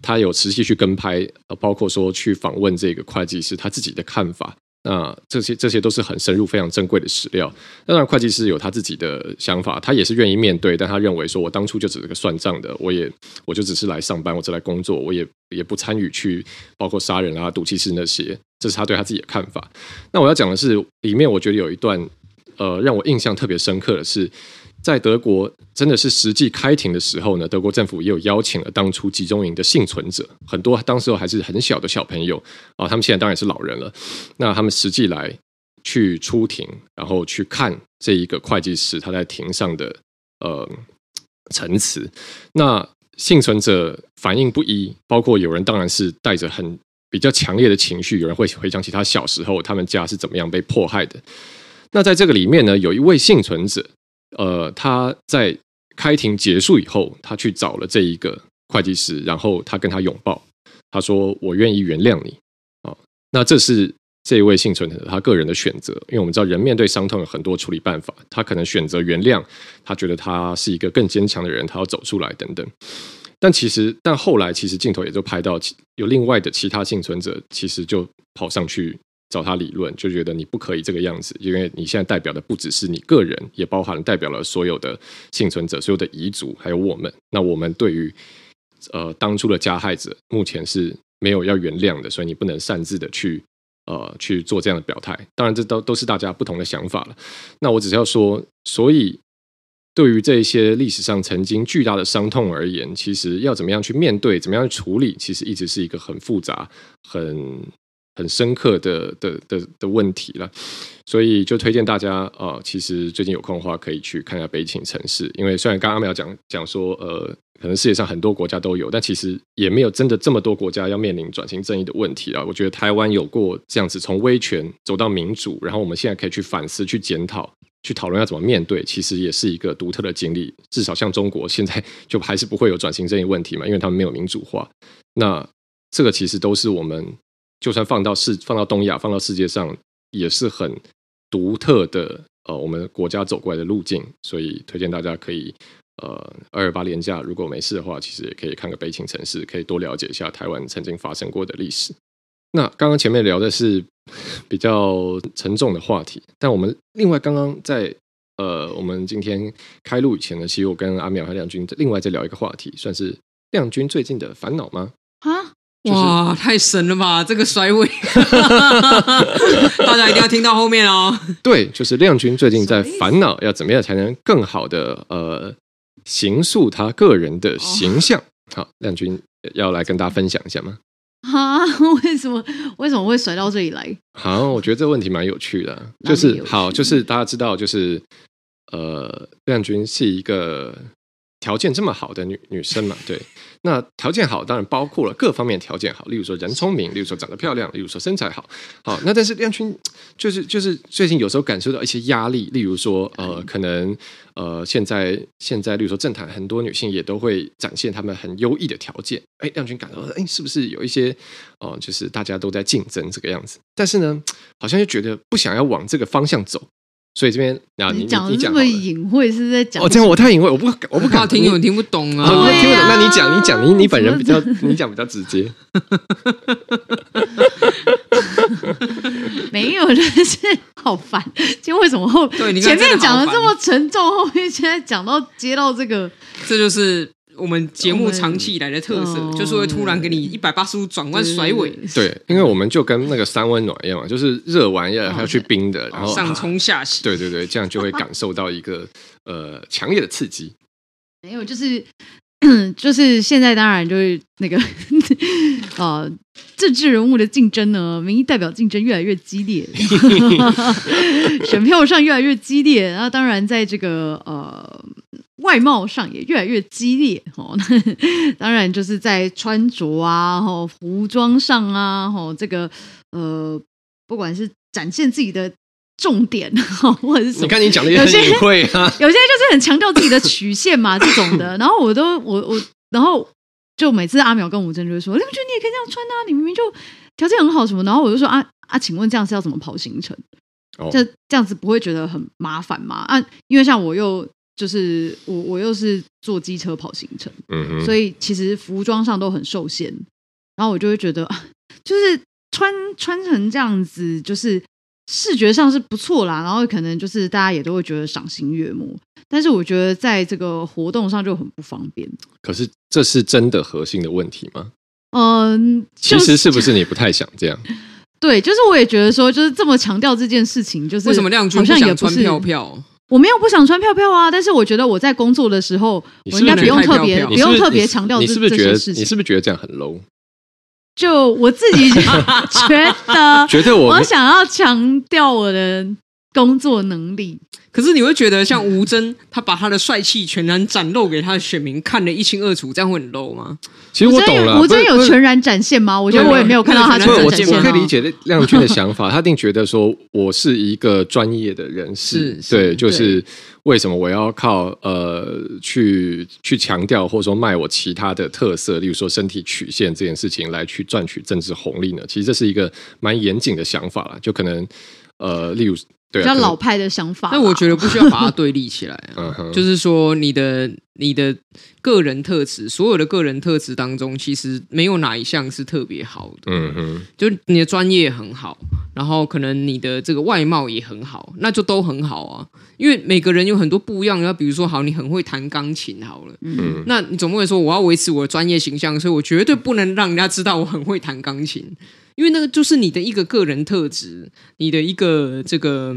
[SPEAKER 1] 他有持续去跟拍，呃，包括说去访问这个会计师他自己的看法。那这些这些都是很深入、非常珍贵的史料。当然，会计师有他自己的想法，他也是愿意面对，但他认为说，我当初就只是个算账的，我也我就只是来上班，我只来工作，我也也不参与去包括杀人啊、赌气室那些，这是他对他自己的看法。那我要讲的是，里面我觉得有一段，呃，让我印象特别深刻的是，在德国真的是实际开庭的时候呢，德国政府也有邀请了当初集中营的幸存者，很多当时候还是很小的小朋友啊，他们现在当然是老人了。那他们实际来去出庭，然后去看这一个会计师他在庭上的呃陈词。那幸存者反应不一，包括有人当然是带着很比较强烈的情绪，有人会回想起他小时候他们家是怎么样被迫害的。那在这个里面呢，有一位幸存者。呃，他在开庭结束以后，他去找了这一个会计师，然后他跟他拥抱，他说：“我愿意原谅你。”啊，那这是这一位幸存者他个人的选择，因为我们知道人面对伤痛有很多处理办法，他可能选择原谅，他觉得他是一个更坚强的人，他要走出来等等。但其实，但后来其实镜头也就拍到有另外的其他幸存者，其实就跑上去。找他理论，就觉得你不可以这个样子，因为你现在代表的不只是你个人，也包含了代表了所有的幸存者、所有的遗族，还有我们。那我们对于呃当初的加害者，目前是没有要原谅的，所以你不能擅自的去呃去做这样的表态。当然，这都都是大家不同的想法了。那我只是要说，所以对于这一些历史上曾经巨大的伤痛而言，其实要怎么样去面对，怎么样去处理，其实一直是一个很复杂、很。很深刻的的的的问题了，所以就推荐大家啊、呃，其实最近有空的话可以去看一下《悲情城市》，因为虽然刚刚没有讲讲说，呃，可能世界上很多国家都有，但其实也没有真的这么多国家要面临转型正义的问题啊。我觉得台湾有过这样子从威权走到民主，然后我们现在可以去反思、去检讨、去讨论要怎么面对，其实也是一个独特的经历。至少像中国现在 就还是不会有转型正义问题嘛，因为他们没有民主化。那这个其实都是我们。就算放到世，放到东亚，放到世界上，也是很独特的。呃，我们国家走过来的路径，所以推荐大家可以，呃，二二八连假如果没事的话，其实也可以看个《悲情城市》，可以多了解一下台湾曾经发生过的历史。那刚刚前面聊的是比较沉重的话题，但我们另外刚刚在呃，我们今天开录以前呢，其实我跟阿苗和亮君另外再聊一个话题，算是亮君最近的烦恼吗？
[SPEAKER 3] 啊？
[SPEAKER 2] 就是、哇，太神了吧！这个甩尾，大家一定要听到后面哦。
[SPEAKER 1] 对，就是亮君最近在烦恼要怎么样才能更好的呃形塑他个人的形象。好，亮君要来跟大家分享一下吗？
[SPEAKER 3] 啊，为什么为什么会甩到这里来？
[SPEAKER 1] 好，我觉得这个问题蛮有趣的，就是好，就是大家知道，就是呃，亮君是一个。条件这么好的女女生嘛，对，那条件好当然包括了各方面条件好，例如说人聪明，例如说长得漂亮，例如说身材好，好，那但是亮君就是就是最近有时候感受到一些压力，例如说呃，可能呃，现在现在，例如说政坛很多女性也都会展现她们很优异的条件，哎，亮君感到哎，是不是有一些哦、呃，就是大家都在竞争这个样子，但是呢，好像又觉得不想要往这个方向走。所以这边啊，你讲
[SPEAKER 3] 的这么隐晦，是在讲
[SPEAKER 1] 哦，这样我太隐晦，我不我不敢
[SPEAKER 2] 听，有人听不懂啊，
[SPEAKER 1] 听不懂。那你讲，你讲，你你本人比较，你讲比较直接。
[SPEAKER 3] 没有，就是好烦。今天为什么后前面讲的这么沉重，后面现在讲到接到这个，
[SPEAKER 2] 这就是。我们节目长期以来的特色，就是会突然给你一百八十度转弯甩尾。
[SPEAKER 1] 对，因为我们就跟那个三温暖一样嘛，就是热完要还要去冰的，然后
[SPEAKER 2] 上冲下洗。
[SPEAKER 1] 对对对，这样就会感受到一个呃 强烈的刺激。
[SPEAKER 3] 没有，就是 就是现在当然就是那个 呃政治人物的竞争呢，民意代表竞争越来越激烈，选票上越来越激烈。然后当然在这个呃。外貌上也越来越激烈哦，当然就是在穿着啊、吼服装上啊、吼这个呃，不管是展现自己的重点，或者是什么，
[SPEAKER 1] 你看你讲的也很隐晦啊，
[SPEAKER 3] 有些就是很强调自己的曲线嘛，这种的。然后我都我我，然后就每次阿苗跟吴真就会说，你不觉得你也可以这样穿啊？你明明就条件很好什么？然后我就说啊啊，请问这样是要怎么跑行程？这这样子不会觉得很麻烦吗？啊，因为像我又。就是我，我又是坐机车跑行程，嗯哼，所以其实服装上都很受限。然后我就会觉得，就是穿穿成这样子，就是视觉上是不错啦。然后可能就是大家也都会觉得赏心悦目。但是我觉得在这个活动上就很不方便。
[SPEAKER 1] 可是这是真的核心的问题吗？
[SPEAKER 3] 嗯，
[SPEAKER 1] 其实是不是你不太想这样？
[SPEAKER 3] 对，就是我也觉得说，就是这么强调这件事情，就是
[SPEAKER 2] 为什么亮君好像也不穿票票？
[SPEAKER 3] 我没有不想穿票票啊，但是我觉得我在工作的时候，我应该不用特别不用特别强调这这些事情。
[SPEAKER 1] 你是不是觉得这样很 low？
[SPEAKER 3] 就我自己觉得，
[SPEAKER 1] 觉得我
[SPEAKER 3] 我想要强调我的工作能力。
[SPEAKER 2] 可是你会觉得像吴峥，他把他的帅气全然展露给他的选民看得一清二楚，这样会很 low 吗？
[SPEAKER 1] 其实我懂了，
[SPEAKER 3] 吴峥有全然展现吗？我觉得我也没有看到他全然展现。
[SPEAKER 1] 我可以理解亮君的想法，他一定觉得说我是一个专业的人士，对，就是为什么我要靠呃去去强调或者说卖我其他的特色，例如说身体曲线这件事情来去赚取政治红利呢？其实这是一个蛮严谨的想法啦，就可能呃，例如。对啊、
[SPEAKER 3] 比较老派的想法，
[SPEAKER 2] 但我觉得不需要把它对立起来、啊。就是说，你的你的个人特质，所有的个人特质当中，其实没有哪一项是特别好的。嗯哼，就你的专业很好，然后可能你的这个外貌也很好，那就都很好啊。因为每个人有很多不一样。要比如说，好，你很会弹钢琴，好了，嗯，那你总不会说我要维持我的专业形象，所以我绝对不能让人家知道我很会弹钢琴。因为那个就是你的一个个人特质，你的一个这个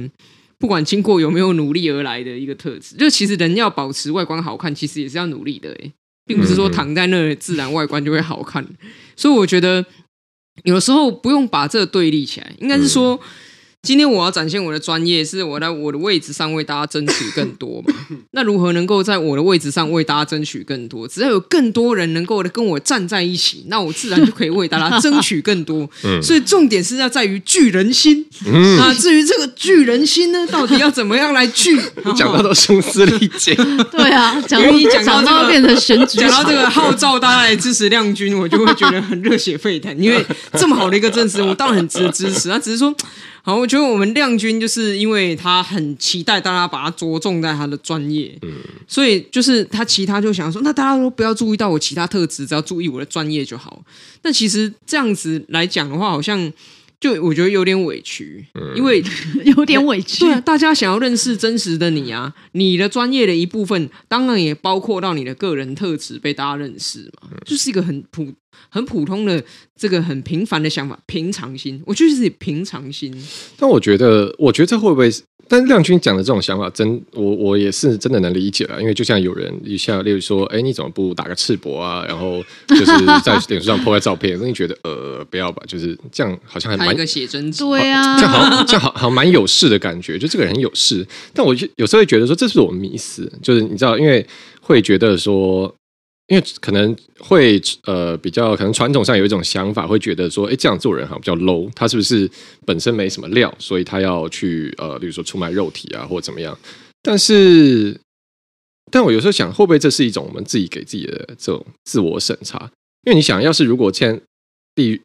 [SPEAKER 2] 不管经过有没有努力而来的一个特质。就其实人要保持外观好看，其实也是要努力的，诶，并不是说躺在那儿自然外观就会好看。所以我觉得有时候不用把这个对立起来，应该是说。今天我要展现我的专业，是我在我的位置上为大家争取更多嘛？那如何能够在我的位置上为大家争取更多？只要有更多人能够跟我站在一起，那我自然就可以为大家争取更多。嗯，所以重点是要在于聚人心。嗯，啊，至于这个聚人心呢，到底要怎么样来聚？
[SPEAKER 1] 讲到都声嘶力竭。
[SPEAKER 3] 对啊，讲一讲到这个变成选举，
[SPEAKER 2] 讲到这个号召大家来支持亮君，我就会觉得很热血沸腾。因为这么好的一个政治，我当然很值得支持。他只是说。好，我觉得我们亮君就是因为他很期待大家把他着重在他的专业，嗯，所以就是他其他就想说，那大家都不要注意到我其他特质，只要注意我的专业就好。那其实这样子来讲的话，好像。就我觉得有点委屈，嗯、因为
[SPEAKER 3] 有点委屈。
[SPEAKER 2] 对啊，大家想要认识真实的你啊，你的专业的一部分，当然也包括到你的个人特质被大家认识嘛，嗯、就是一个很普很普通的这个很平凡的想法，平常心。我就是平常心。
[SPEAKER 1] 但我觉得，我觉得这会不会？但亮君讲的这种想法，真我我也是真的能理解了。因为就像有人一下，例如说，哎，你怎么不打个赤膊啊？然后就是在脸书上 po 个照片，那你觉得呃，不要吧？就是这样，好像还蛮
[SPEAKER 2] 一个写真集，
[SPEAKER 3] 对啊，
[SPEAKER 1] 这样好，这样好好蛮有事的感觉。就这个人很有事，但我有时候会觉得说，这是我们迷思，就是你知道，因为会觉得说。因为可能会呃比较可能传统上有一种想法，会觉得说，哎，这样做人好像比较 low，他是不是本身没什么料，所以他要去呃，比如说出卖肉体啊，或者怎么样？但是，但我有时候想，会不会这是一种我们自己给自己的这种自我审查？因为你想要是如果现在，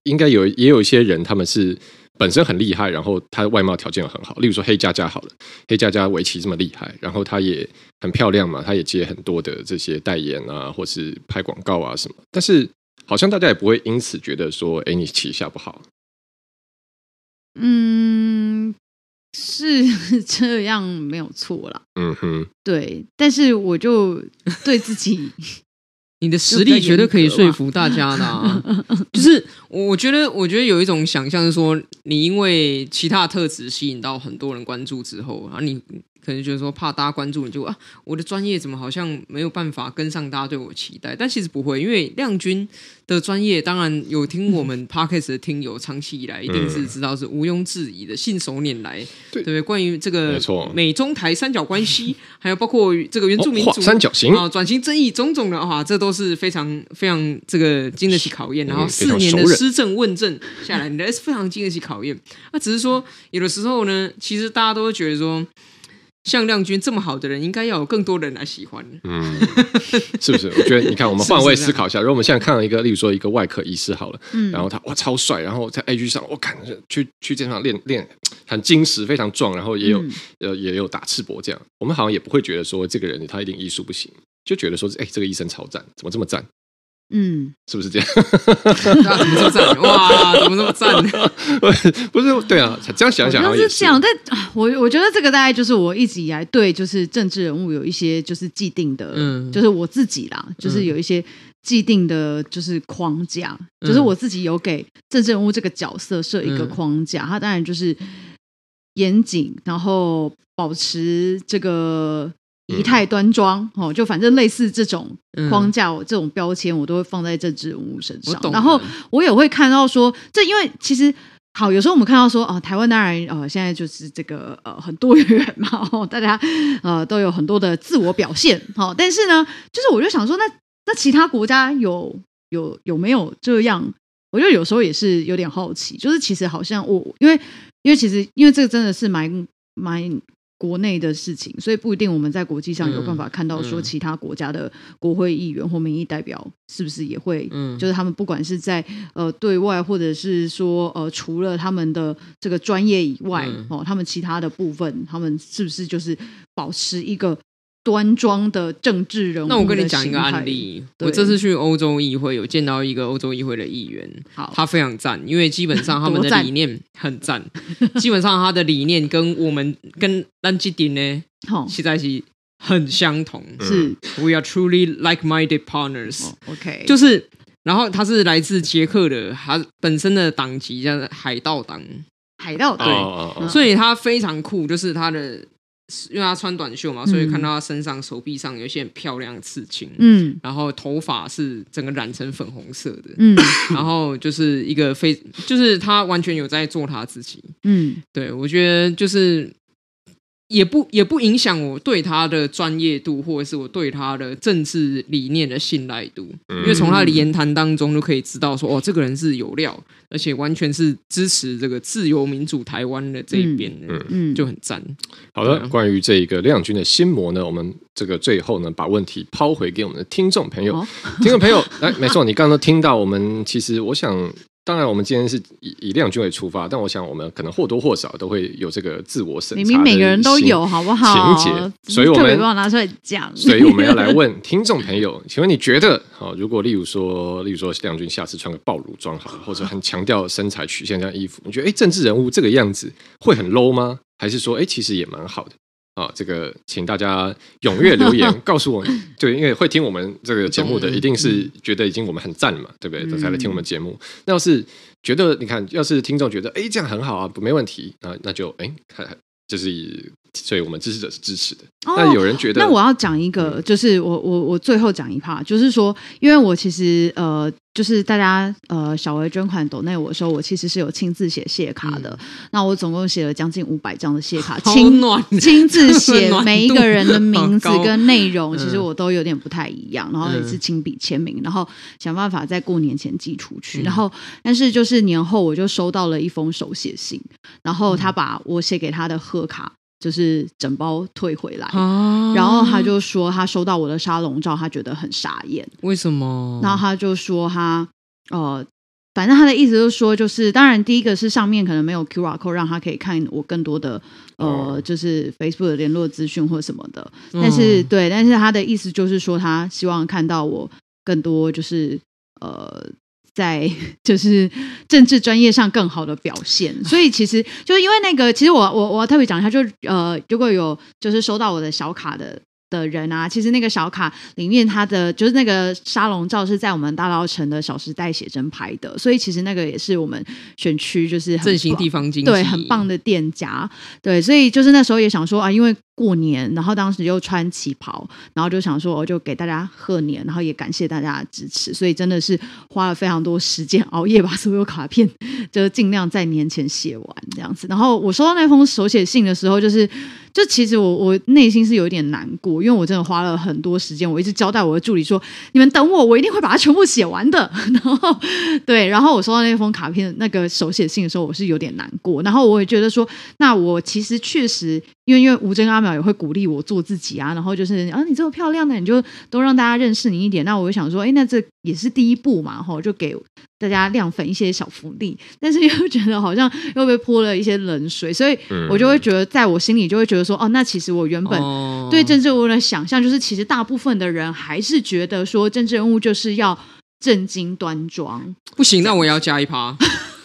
[SPEAKER 1] 应该有也有一些人，他们是。本身很厉害，然后他的外貌条件又很好，例如说黑佳佳好了，黑佳佳围棋这么厉害，然后她也很漂亮嘛，她也接很多的这些代言啊，或是拍广告啊什么，但是好像大家也不会因此觉得说，哎，你棋下不好。
[SPEAKER 3] 嗯，是 这样没有错啦。
[SPEAKER 1] 嗯哼，
[SPEAKER 3] 对，但是我就对自己。
[SPEAKER 2] 你的实力绝对可以说服大家的啊！就是我觉得，我觉得有一种想象是说，你因为其他特质吸引到很多人关注之后，然后你。可能觉得说怕大家关注你就啊，我的专业怎么好像没有办法跟上大家对我期待？但其实不会，因为亮君的专业，当然有听我们 Podcast 的听友，长期以来一定是知道是毋庸置疑的，信手拈来，对不对？关于这个美中台三角关系，还有包括这个原住民族
[SPEAKER 1] 三角形
[SPEAKER 2] 啊，转型正义种种的话，这都是非常非常这个经得起考验。然后四年的施政问政下来，你的是非常经得起考验。那只是说有的时候呢，其实大家都会觉得说。像亮君这么好的人，应该要有更多人来喜欢。
[SPEAKER 1] 嗯，是不是？我觉得你看，我们换位思考一下，如果我们现在看到一个，例如说一个外科医师好了，嗯，然后他哇超帅，然后在 A G 上我看去去健身房练练很精实，非常壮，然后也有、嗯、呃也有打赤膊这样，我们好像也不会觉得说这个人他一定医术不行，就觉得说哎这个医生超赞，怎么这么赞？嗯，是不是这样？
[SPEAKER 2] 那怎么这么赞？哇，怎么这么赞？
[SPEAKER 1] 不是，对啊，这样想想好像是
[SPEAKER 3] 这样。但我我觉得这个大概就是我一直以来对就是政治人物有一些就是既定的，嗯，就是我自己啦，就是有一些既定的，就是框架，嗯、就是我自己有给政治人物这个角色设一个框架。他当然就是严谨，然后保持这个。仪态端庄，哦，就反正类似这种框架，嗯、这种标签，我都会放在政治人物身上。然后我也会看到说，这因为其实好，有时候我们看到说，啊、呃，台湾当然呃，现在就是这个呃很多元嘛，哦，大家呃都有很多的自我表现，好、哦，但是呢，就是我就想说，那那其他国家有有有没有这样？我觉得有时候也是有点好奇，就是其实好像我因为因为其实因为这个真的是蛮蛮。国内的事情，所以不一定我们在国际上有办法看到说其他国家的国会议员或民意代表是不是也会，嗯，就是他们不管是在呃对外或者是说呃除了他们的这个专业以外，哦，他们其他的部分，他们是不是就是保持一个。端庄的政治人物。那
[SPEAKER 2] 我跟你讲一个案例，我这次去欧洲议会有见到一个欧洲议会的议员，好，他非常赞，因为基本上 他们的理念很赞，基本上他的理念跟我们跟兰吉丁呢，实在是很相同，是。We are truly like-minded partners。OK，就是，然后他是来自捷克的，他本身的党籍叫海盗党，
[SPEAKER 3] 海盗党，
[SPEAKER 2] 对，所以他非常酷，就是他的。因为他穿短袖嘛，所以看到他身上、手臂上有一些很漂亮的刺青。嗯，然后头发是整个染成粉红色的。嗯，然后就是一个非，就是他完全有在做他自己。嗯，对，我觉得就是。也不也不影响我对他的专业度，或者是我对他的政治理念的信赖度，嗯、因为从他的言谈当中就可以知道说，哦，这个人是有料，而且完全是支持这个自由民主台湾的这一边的，嗯嗯，就很赞。
[SPEAKER 1] 好的，关于这一个亮君的心魔呢，我们这个最后呢，把问题抛回给我们的听众朋友，哦、听众朋友，来，没错，你刚刚都听到，我们其实我想。当然，我们今天是以以亮君为出发，但我想我们可能或多或少都会有这个自我审查。明明
[SPEAKER 3] 每个人都有，好不好？
[SPEAKER 1] 情节，所以我们
[SPEAKER 3] 拿出来讲。
[SPEAKER 1] 所以我们要来 问听众朋友，请问你觉得，好，如果例如说，例如说亮君下次穿个暴露装好，或者很强调身材曲线这样衣服，你觉得，哎，政治人物这个样子会很 low 吗？还是说，哎，其实也蛮好的？啊，这个请大家踊跃留言 告诉我，对，因为会听我们这个节目的，一定是觉得已经我们很赞嘛，对不对？才来听我们节目。那要是觉得你看，要是听众觉得哎这样很好啊，没问题，啊那就哎看，就是。所以我们支持者是支持的。那、哦、有人觉得，
[SPEAKER 3] 那我要讲一个，就是我我我最后讲一趴，就是说，因为我其实呃，就是大家呃小额捐款抖内我的时候，我其实是有亲自写谢卡的。嗯、那我总共写了将近五百张的谢卡，亲亲自写每一个人的名字跟内容，其实我都有点不太一样，然后也是亲笔签名，然后想办法在过年前寄出去。然后，但是就是年后我就收到了一封手写信，然后他把我写给他的贺卡。就是整包退回来，啊、然后他就说他收到我的沙龙照，他觉得很傻眼。
[SPEAKER 2] 为什么？
[SPEAKER 3] 然后他就说他呃，反正他的意思就是说，就是当然第一个是上面可能没有 QR code，让他可以看我更多的呃，就是 Facebook 的联络资讯或什么的。但是、嗯、对，但是他的意思就是说，他希望看到我更多，就是呃。在 就是政治专业上更好的表现，所以其实就是因为那个，其实我我我要特别讲一下，就呃，如果有就是收到我的小卡的。的人啊，其实那个小卡里面，它的就是那个沙龙照是在我们大稻城的小时代写真拍的，所以其实那个也是我们选区就是
[SPEAKER 2] 振兴地方经济，
[SPEAKER 3] 对，很棒的店家，对，所以就是那时候也想说啊，因为过年，然后当时又穿旗袍，然后就想说我就给大家贺年，然后也感谢大家的支持，所以真的是花了非常多时间熬夜把所有卡片就尽量在年前写完这样子。然后我收到那封手写信的时候，就是。就其实我我内心是有点难过，因为我真的花了很多时间，我一直交代我的助理说：“你们等我，我一定会把它全部写完的。” 然后对，然后我收到那封卡片那个手写信的时候，我是有点难过。然后我也觉得说，那我其实确实，因为因为吴真阿淼也会鼓励我做自己啊，然后就是啊，你这么漂亮的，你就都让大家认识你一点。那我就想说，哎，那这也是第一步嘛，吼，就给。大家亮粉一些小福利，但是又觉得好像又被泼了一些冷水，所以我就会觉得，在我心里就会觉得说，哦，那其实我原本对政治人物的想象，就是其实大部分的人还是觉得说，政治人物就是要正经端庄。
[SPEAKER 2] 不行，那我也要加一趴，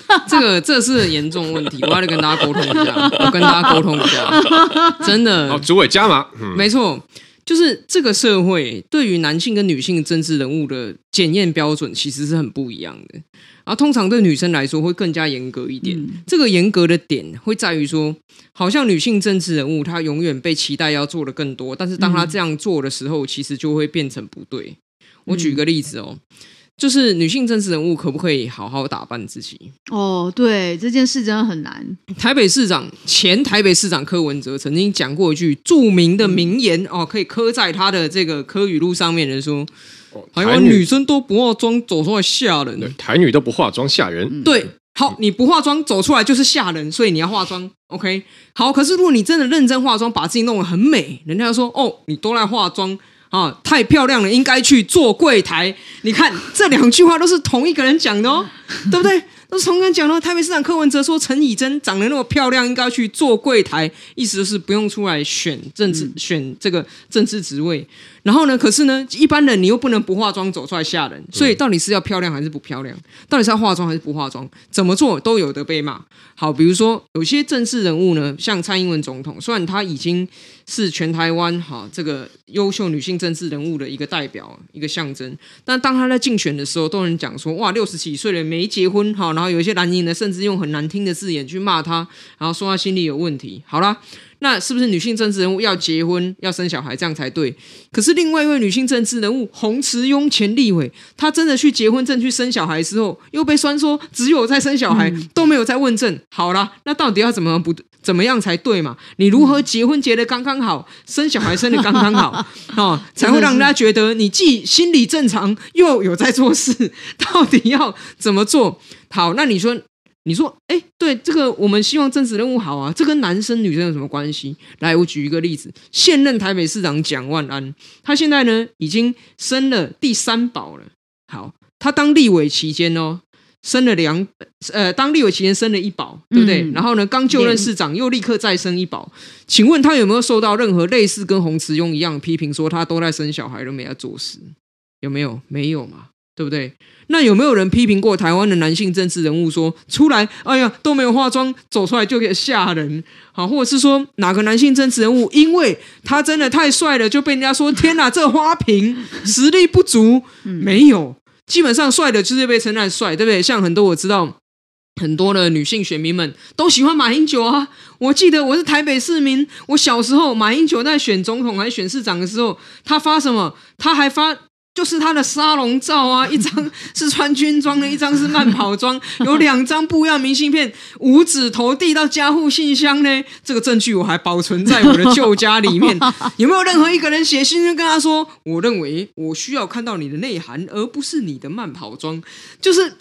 [SPEAKER 2] 这个这是很严重问题，我要跟大家沟通一下，我跟大家沟通一下，真的。
[SPEAKER 1] 好，主委加码，嗯、
[SPEAKER 2] 没错。就是这个社会对于男性跟女性政治人物的检验标准其实是很不一样的，而通常对女生来说会更加严格一点。嗯、这个严格的点会在于说，好像女性政治人物她永远被期待要做的更多，但是当她这样做的时候，其实就会变成不对。我举个例子哦。就是女性政治人物可不可以好好打扮自己？
[SPEAKER 3] 哦，对，这件事真的很难。
[SPEAKER 2] 台北市长，前台北市长柯文哲曾经讲过一句著名的名言，嗯、哦，可以刻在他的这个柯语录上面的说：“台湾女生都不化妆走出来吓人。”对，
[SPEAKER 1] 台女都不化妆吓人。
[SPEAKER 2] 嗯、对，好，你不化妆走出来就是吓人，所以你要化妆。OK，好，可是如果你真的认真化妆，把自己弄得很美，人家说：“哦，你都来化妆。”啊，太漂亮了，应该去做柜台。你看这两句话都是同一个人讲的哦，对不对？都是同一个人讲的。台北市长柯文哲说陈以真长得那么漂亮，应该去做柜台，意思就是不用出来选政治，嗯、选这个政治职位。然后呢，可是呢，一般人你又不能不化妆走出来吓人，所以到底是要漂亮还是不漂亮？到底是要化妆还是不化妆？怎么做都有得被骂。好，比如说有些政治人物呢，像蔡英文总统，虽然他已经是全台湾哈这个优秀女性政治人物的一个代表、一个象征，但当他在竞选的时候，都有人讲说哇，六十几岁了没结婚哈，然后有一些蓝营呢，甚至用很难听的字眼去骂他，然后说他心理有问题。好啦。那是不是女性政治人物要结婚要生小孩这样才对？可是另外一位女性政治人物洪慈庸前立委，她真的去结婚证去生小孩之后，又被酸说只有在生小孩都没有在问政。好了，那到底要怎么不怎么样才对嘛？你如何结婚结得刚刚好，生小孩生得刚刚好 哦，才会让人家觉得你既心理正常又有在做事？到底要怎么做？好，那你说。你说，哎，对，这个我们希望政治人物好啊，这跟男生女生有什么关系？来，我举一个例子，现任台北市长蒋万安，他现在呢已经生了第三宝了。好，他当立委期间哦，生了两，呃，当立委期间生了一宝，对不对？嗯、然后呢，刚就任市长又立刻再生一宝。请问他有没有受到任何类似跟洪慈庸一样批评，说他都在生小孩都没在做事？有没有？没有嘛？对不对？那有没有人批评过台湾的男性政治人物说出来，哎呀都没有化妆走出来就可以吓人？好，或者是说哪个男性政治人物因为他真的太帅了，就被人家说天哪，这花瓶 实力不足？没有，基本上帅的就是被称赞帅，对不对？像很多我知道很多的女性选民们都喜欢马英九啊。我记得我是台北市民，我小时候马英九在选总统还是选市长的时候，他发什么？他还发。就是他的沙龙照啊，一张是穿军装的，一张是慢跑装，有两张不一样明信片，五指投递到家户信箱呢。这个证据我还保存在我的旧家里面。有没有任何一个人写信跟他说，我认为我需要看到你的内涵，而不是你的慢跑装？就是。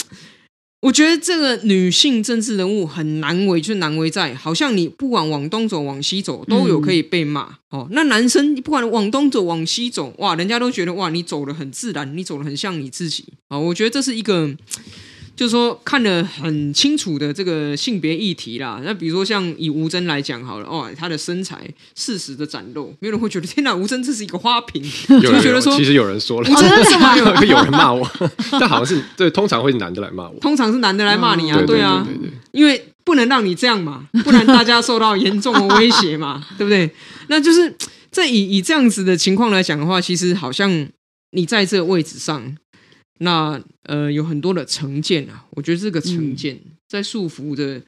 [SPEAKER 2] 我觉得这个女性政治人物很难为，就是难为在，好像你不管往东走往西走，都有可以被骂、嗯、哦。那男生你不管往东走往西走，哇，人家都觉得哇，你走的很自然，你走的很像你自己啊、哦。我觉得这是一个。就是说看得很清楚的这个性别议题啦，那比如说像以吴峥来讲好了，哦，她的身材适时的展露，没有人会觉得天哪，吴峥这是一个花瓶，有人觉得说，
[SPEAKER 1] 其实有人说了，
[SPEAKER 2] 吴峥干嘛有
[SPEAKER 1] 有人骂我？但好像是对，通常会是男的来骂我，
[SPEAKER 2] 通常是男的来骂你啊，
[SPEAKER 1] 嗯、
[SPEAKER 2] 对啊，
[SPEAKER 1] 对对对对，
[SPEAKER 2] 因为不能让你这样嘛，不然大家受到严重的威胁嘛，对不对？那就是在以以这样子的情况来讲的话，其实好像你在这个位置上。那呃，有很多的成见啊，我觉得这个成见在束缚着、嗯、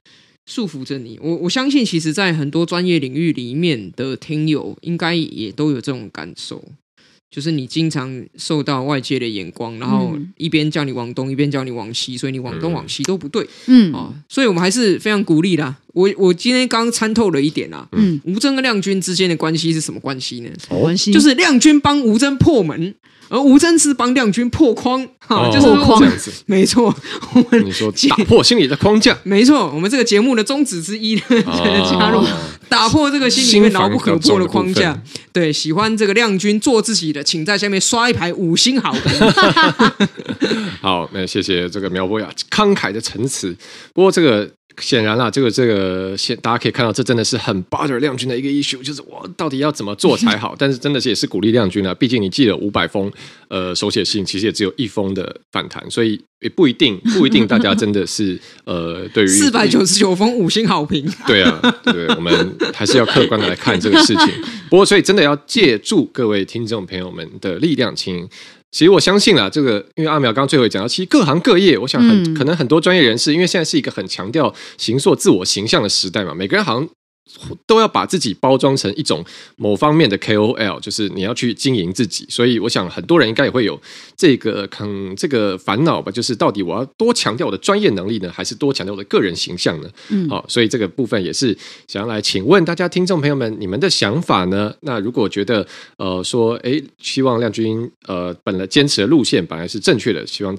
[SPEAKER 2] 束缚着你。我我相信，其实，在很多专业领域里面的听友，应该也都有这种感受，就是你经常受到外界的眼光，然后一边叫你往东，一边叫你往西，所以你往东往西都不对。嗯啊，所以我们还是非常鼓励的。我我今天刚参透了一点啊，嗯，吴征跟亮君之间的关系是什么关系呢？什么关系？就是亮君帮吴征破门。而吴征是帮亮君破框，哈、哦，就是破框，没错。我们
[SPEAKER 1] 你说打破心理的框架，
[SPEAKER 2] 没错。我们这个节目的宗旨之一呢，哦、加入打破这个心里面牢不可破的框架。对，喜欢这个亮君做自己的，请在下面刷一排五星好评。
[SPEAKER 1] 好，那谢谢这个苗博雅慷慨的陈词。不过这个。显然啦，这个这个现大家可以看到，这真的是很 bother 亮君的一个 issue，就是我到底要怎么做才好？但是真的是也是鼓励亮君啊，毕竟你寄了五百封呃手写信，其实也只有一封的反弹，所以也不一定 不一定大家真的是呃对于四
[SPEAKER 2] 百九十九封五星好评，
[SPEAKER 1] 对啊，对，我们还是要客观的来看这个事情。不过，所以真的要借助各位听众朋友们的力量，请。其实我相信啊，这个因为阿苗刚刚最后也讲到，其实各行各业，我想很、嗯、可能很多专业人士，因为现在是一个很强调形塑自我形象的时代嘛，每个人好像都要把自己包装成一种某方面的 KOL，就是你要去经营自己。所以我想很多人应该也会有这个可这个烦恼吧，就是到底我要多强调我的专业能力呢，还是多强调我的个人形象呢？嗯，好，所以这个部分也是想要来请问大家听众朋友们，你们的想法呢？那如果觉得呃说，哎，希望亮君呃本来坚持的路线本来是正确的，希望。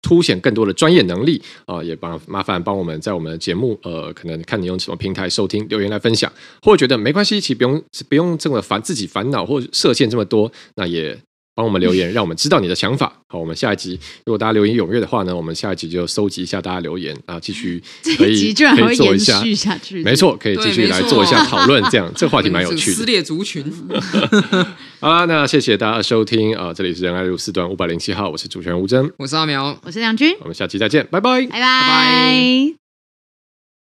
[SPEAKER 1] 凸显更多的专业能力啊、呃，也帮麻烦帮我们在我们的节目呃，可能看你用什么平台收听留言来分享，或者觉得没关系，其实不用不用这么烦自己烦恼或设限这么多，那也帮我们留言，让我们知道你的想法。好，我们下一集如果大家留言踊跃的话呢，我们下一集就收集一下大家留言啊，继续 可以可以做一下去，没错，可以继续来做一下讨论，这样 这个话题蛮有趣的。
[SPEAKER 2] 撕裂族群。
[SPEAKER 1] 好啦，那谢谢大家收听啊！这里是仁爱路四段五百零七号，我是主持人吴峥，
[SPEAKER 2] 我是阿苗，
[SPEAKER 3] 我是梁君，
[SPEAKER 1] 我们下期再见，拜拜，
[SPEAKER 3] 拜拜。